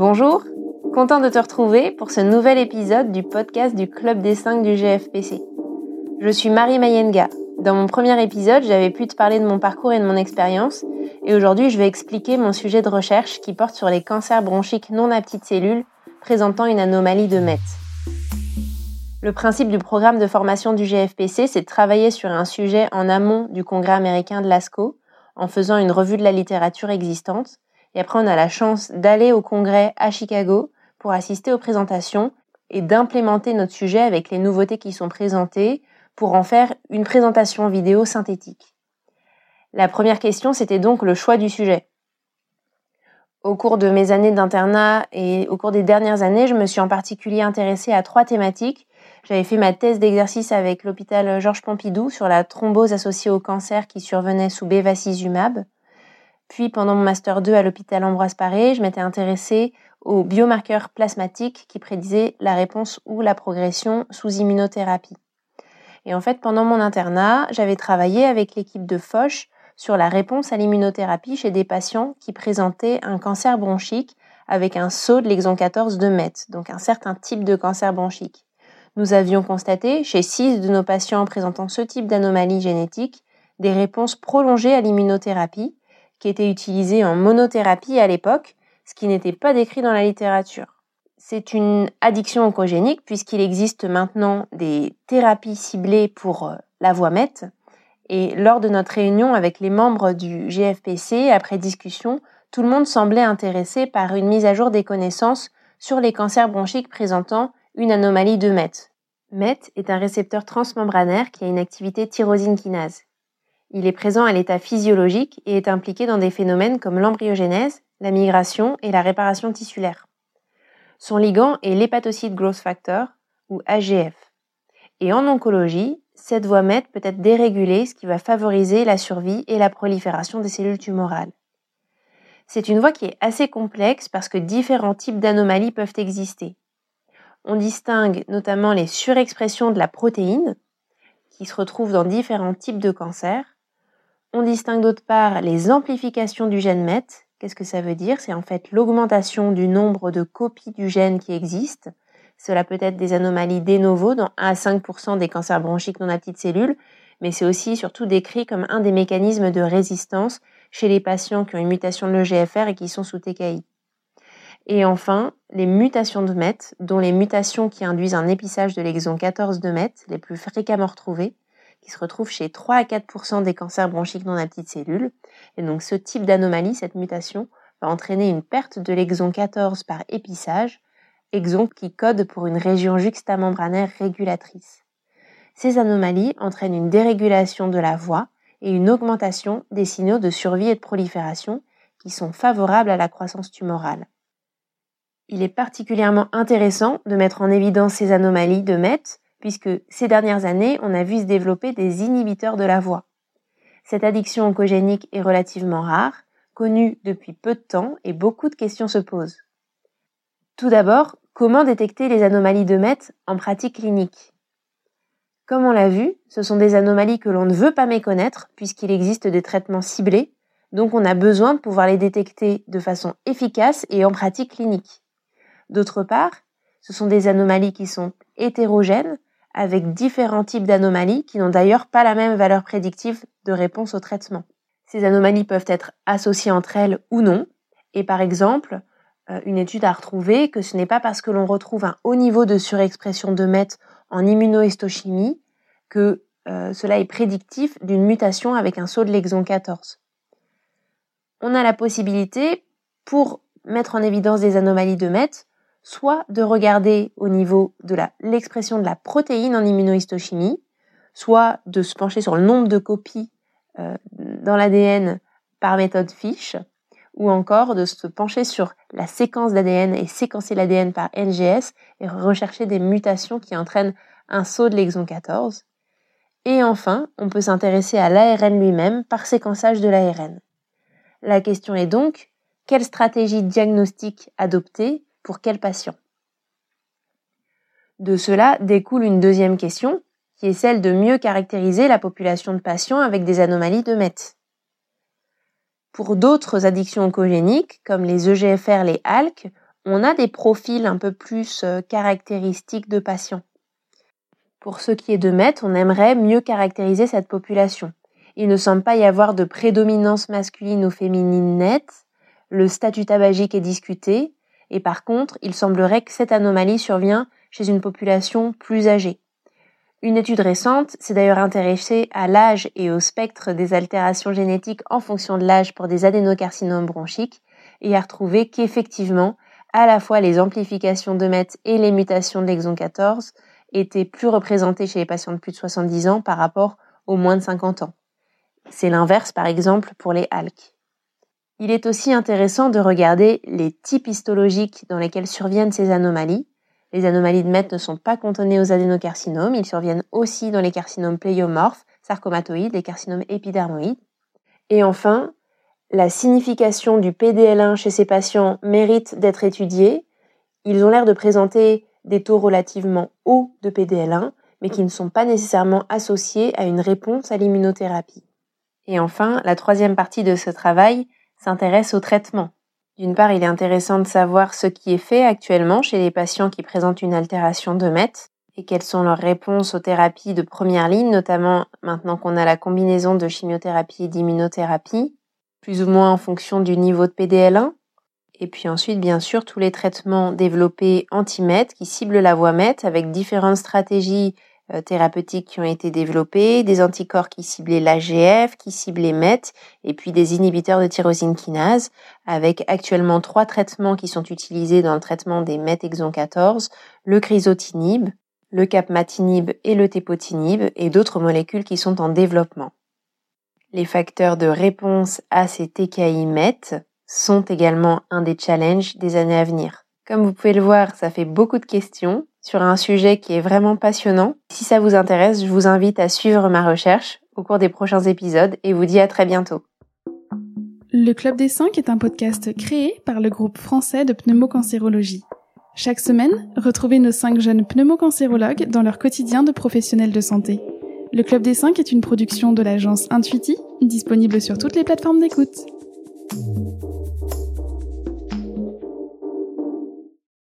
Bonjour, content de te retrouver pour ce nouvel épisode du podcast du Club des 5 du GFPC. Je suis Marie Mayenga. Dans mon premier épisode, j'avais pu te parler de mon parcours et de mon expérience, et aujourd'hui je vais expliquer mon sujet de recherche qui porte sur les cancers bronchiques non à petites cellules présentant une anomalie de MET. Le principe du programme de formation du GFPC, c'est de travailler sur un sujet en amont du congrès américain de l'ASCO, en faisant une revue de la littérature existante, et après on a la chance d'aller au congrès à Chicago pour assister aux présentations et d'implémenter notre sujet avec les nouveautés qui sont présentées pour en faire une présentation vidéo synthétique. La première question, c'était donc le choix du sujet. Au cours de mes années d'internat et au cours des dernières années, je me suis en particulier intéressée à trois thématiques. J'avais fait ma thèse d'exercice avec l'hôpital Georges Pompidou sur la thrombose associée au cancer qui survenait sous bevacizumab. Puis pendant mon master 2 à l'hôpital Ambroise Paré, je m'étais intéressée aux biomarqueurs plasmatiques qui prédisaient la réponse ou la progression sous immunothérapie. Et en fait, pendant mon internat, j'avais travaillé avec l'équipe de Foch sur la réponse à l'immunothérapie chez des patients qui présentaient un cancer bronchique avec un saut de l'exon 14 de MET, donc un certain type de cancer bronchique. Nous avions constaté chez 6 de nos patients présentant ce type d'anomalie génétique des réponses prolongées à l'immunothérapie qui étaient utilisées en monothérapie à l'époque, ce qui n'était pas décrit dans la littérature. C'est une addiction oncogénique puisqu'il existe maintenant des thérapies ciblées pour euh, la voie MET. Et lors de notre réunion avec les membres du GFPC, après discussion, tout le monde semblait intéressé par une mise à jour des connaissances sur les cancers bronchiques présentant une anomalie de MET. MET est un récepteur transmembranaire qui a une activité tyrosine kinase. Il est présent à l'état physiologique et est impliqué dans des phénomènes comme l'embryogénèse, la migration et la réparation tissulaire. Son ligand est l'hépatocyte growth factor, ou AGF. Et en oncologie, cette voie MET peut être dérégulée, ce qui va favoriser la survie et la prolifération des cellules tumorales. C'est une voie qui est assez complexe parce que différents types d'anomalies peuvent exister. On distingue notamment les surexpressions de la protéine, qui se retrouvent dans différents types de cancers. On distingue d'autre part les amplifications du gène MET, Qu'est-ce que ça veut dire? C'est en fait l'augmentation du nombre de copies du gène qui existent. Cela peut être des anomalies de novo dans 1 à 5% des cancers bronchiques non à petites cellules, mais c'est aussi surtout décrit comme un des mécanismes de résistance chez les patients qui ont une mutation de l'EGFR et qui sont sous TKI. Et enfin, les mutations de MET, dont les mutations qui induisent un épissage de l'exon 14 de MET, les plus fréquemment retrouvées, qui se retrouve chez 3 à 4% des cancers bronchiques non à petites cellules. Et donc ce type d'anomalie, cette mutation, va entraîner une perte de l'exon 14 par épissage, exon qui code pour une région juxtamembranaire régulatrice. Ces anomalies entraînent une dérégulation de la voie et une augmentation des signaux de survie et de prolifération qui sont favorables à la croissance tumorale. Il est particulièrement intéressant de mettre en évidence ces anomalies de MET puisque ces dernières années, on a vu se développer des inhibiteurs de la voie. Cette addiction oncogénique est relativement rare, connue depuis peu de temps et beaucoup de questions se posent. Tout d'abord, comment détecter les anomalies de MET en pratique clinique? Comme on l'a vu, ce sont des anomalies que l'on ne veut pas méconnaître puisqu'il existe des traitements ciblés, donc on a besoin de pouvoir les détecter de façon efficace et en pratique clinique. D'autre part, ce sont des anomalies qui sont hétérogènes, avec différents types d'anomalies qui n'ont d'ailleurs pas la même valeur prédictive de réponse au traitement. Ces anomalies peuvent être associées entre elles ou non, et par exemple, euh, une étude a retrouvé que ce n'est pas parce que l'on retrouve un haut niveau de surexpression de MET en immunohistochimie que euh, cela est prédictif d'une mutation avec un saut de l'exon 14. On a la possibilité, pour mettre en évidence des anomalies de MET, soit de regarder au niveau de l'expression de la protéine en immunohistochimie, soit de se pencher sur le nombre de copies euh, dans l'ADN par méthode FISH, ou encore de se pencher sur la séquence d'ADN et séquencer l'ADN par NGS et rechercher des mutations qui entraînent un saut de l'exon 14. Et enfin, on peut s'intéresser à l'ARN lui-même par séquençage de l'ARN. La question est donc, quelle stratégie diagnostique adopter pour quel patient? De cela découle une deuxième question, qui est celle de mieux caractériser la population de patients avec des anomalies de MET. Pour d'autres addictions oncogéniques, comme les EGFR, les ALK, on a des profils un peu plus euh, caractéristiques de patients. Pour ce qui est de MET, on aimerait mieux caractériser cette population. Il ne semble pas y avoir de prédominance masculine ou féminine nette, le statut tabagique est discuté, et par contre, il semblerait que cette anomalie survient chez une population plus âgée. Une étude récente s'est d'ailleurs intéressée à l'âge et au spectre des altérations génétiques en fonction de l'âge pour des adénocarcinomes bronchiques et a retrouvé qu'effectivement, à la fois les amplifications de MET et les mutations de l'exon 14 étaient plus représentées chez les patients de plus de 70 ans par rapport aux moins de 50 ans. C'est l'inverse par exemple pour les ALK. Il est aussi intéressant de regarder les types histologiques dans lesquels surviennent ces anomalies. Les anomalies de MET ne sont pas cantonnées aux adénocarcinomes, ils surviennent aussi dans les carcinomes pléiomorphes, sarcomatoïdes, les carcinomes épidermoïdes. Et enfin, la signification du PDL1 chez ces patients mérite d'être étudiée. Ils ont l'air de présenter des taux relativement hauts de PDL1, mais qui ne sont pas nécessairement associés à une réponse à l'immunothérapie. Et enfin, la troisième partie de ce travail s'intéresse au traitement. D'une part, il est intéressant de savoir ce qui est fait actuellement chez les patients qui présentent une altération de MET et quelles sont leurs réponses aux thérapies de première ligne, notamment maintenant qu'on a la combinaison de chimiothérapie et d'immunothérapie, plus ou moins en fonction du niveau de PDL1. Et puis ensuite, bien sûr, tous les traitements développés anti-MET qui ciblent la voie MET avec différentes stratégies thérapeutiques qui ont été développés, des anticorps qui ciblaient l'AGF, qui ciblaient MET, et puis des inhibiteurs de tyrosine kinase, avec actuellement trois traitements qui sont utilisés dans le traitement des MET exon 14, le crisotinib, le capmatinib et le tepotinib, et d'autres molécules qui sont en développement. Les facteurs de réponse à ces TKI MET sont également un des challenges des années à venir. Comme vous pouvez le voir, ça fait beaucoup de questions, sur un sujet qui est vraiment passionnant. Si ça vous intéresse, je vous invite à suivre ma recherche au cours des prochains épisodes et vous dis à très bientôt. Le Club des 5 est un podcast créé par le groupe français de pneumocancérologie. Chaque semaine, retrouvez nos 5 jeunes pneumocancérologues dans leur quotidien de professionnels de santé. Le Club des 5 est une production de l'agence Intuiti, disponible sur toutes les plateformes d'écoute.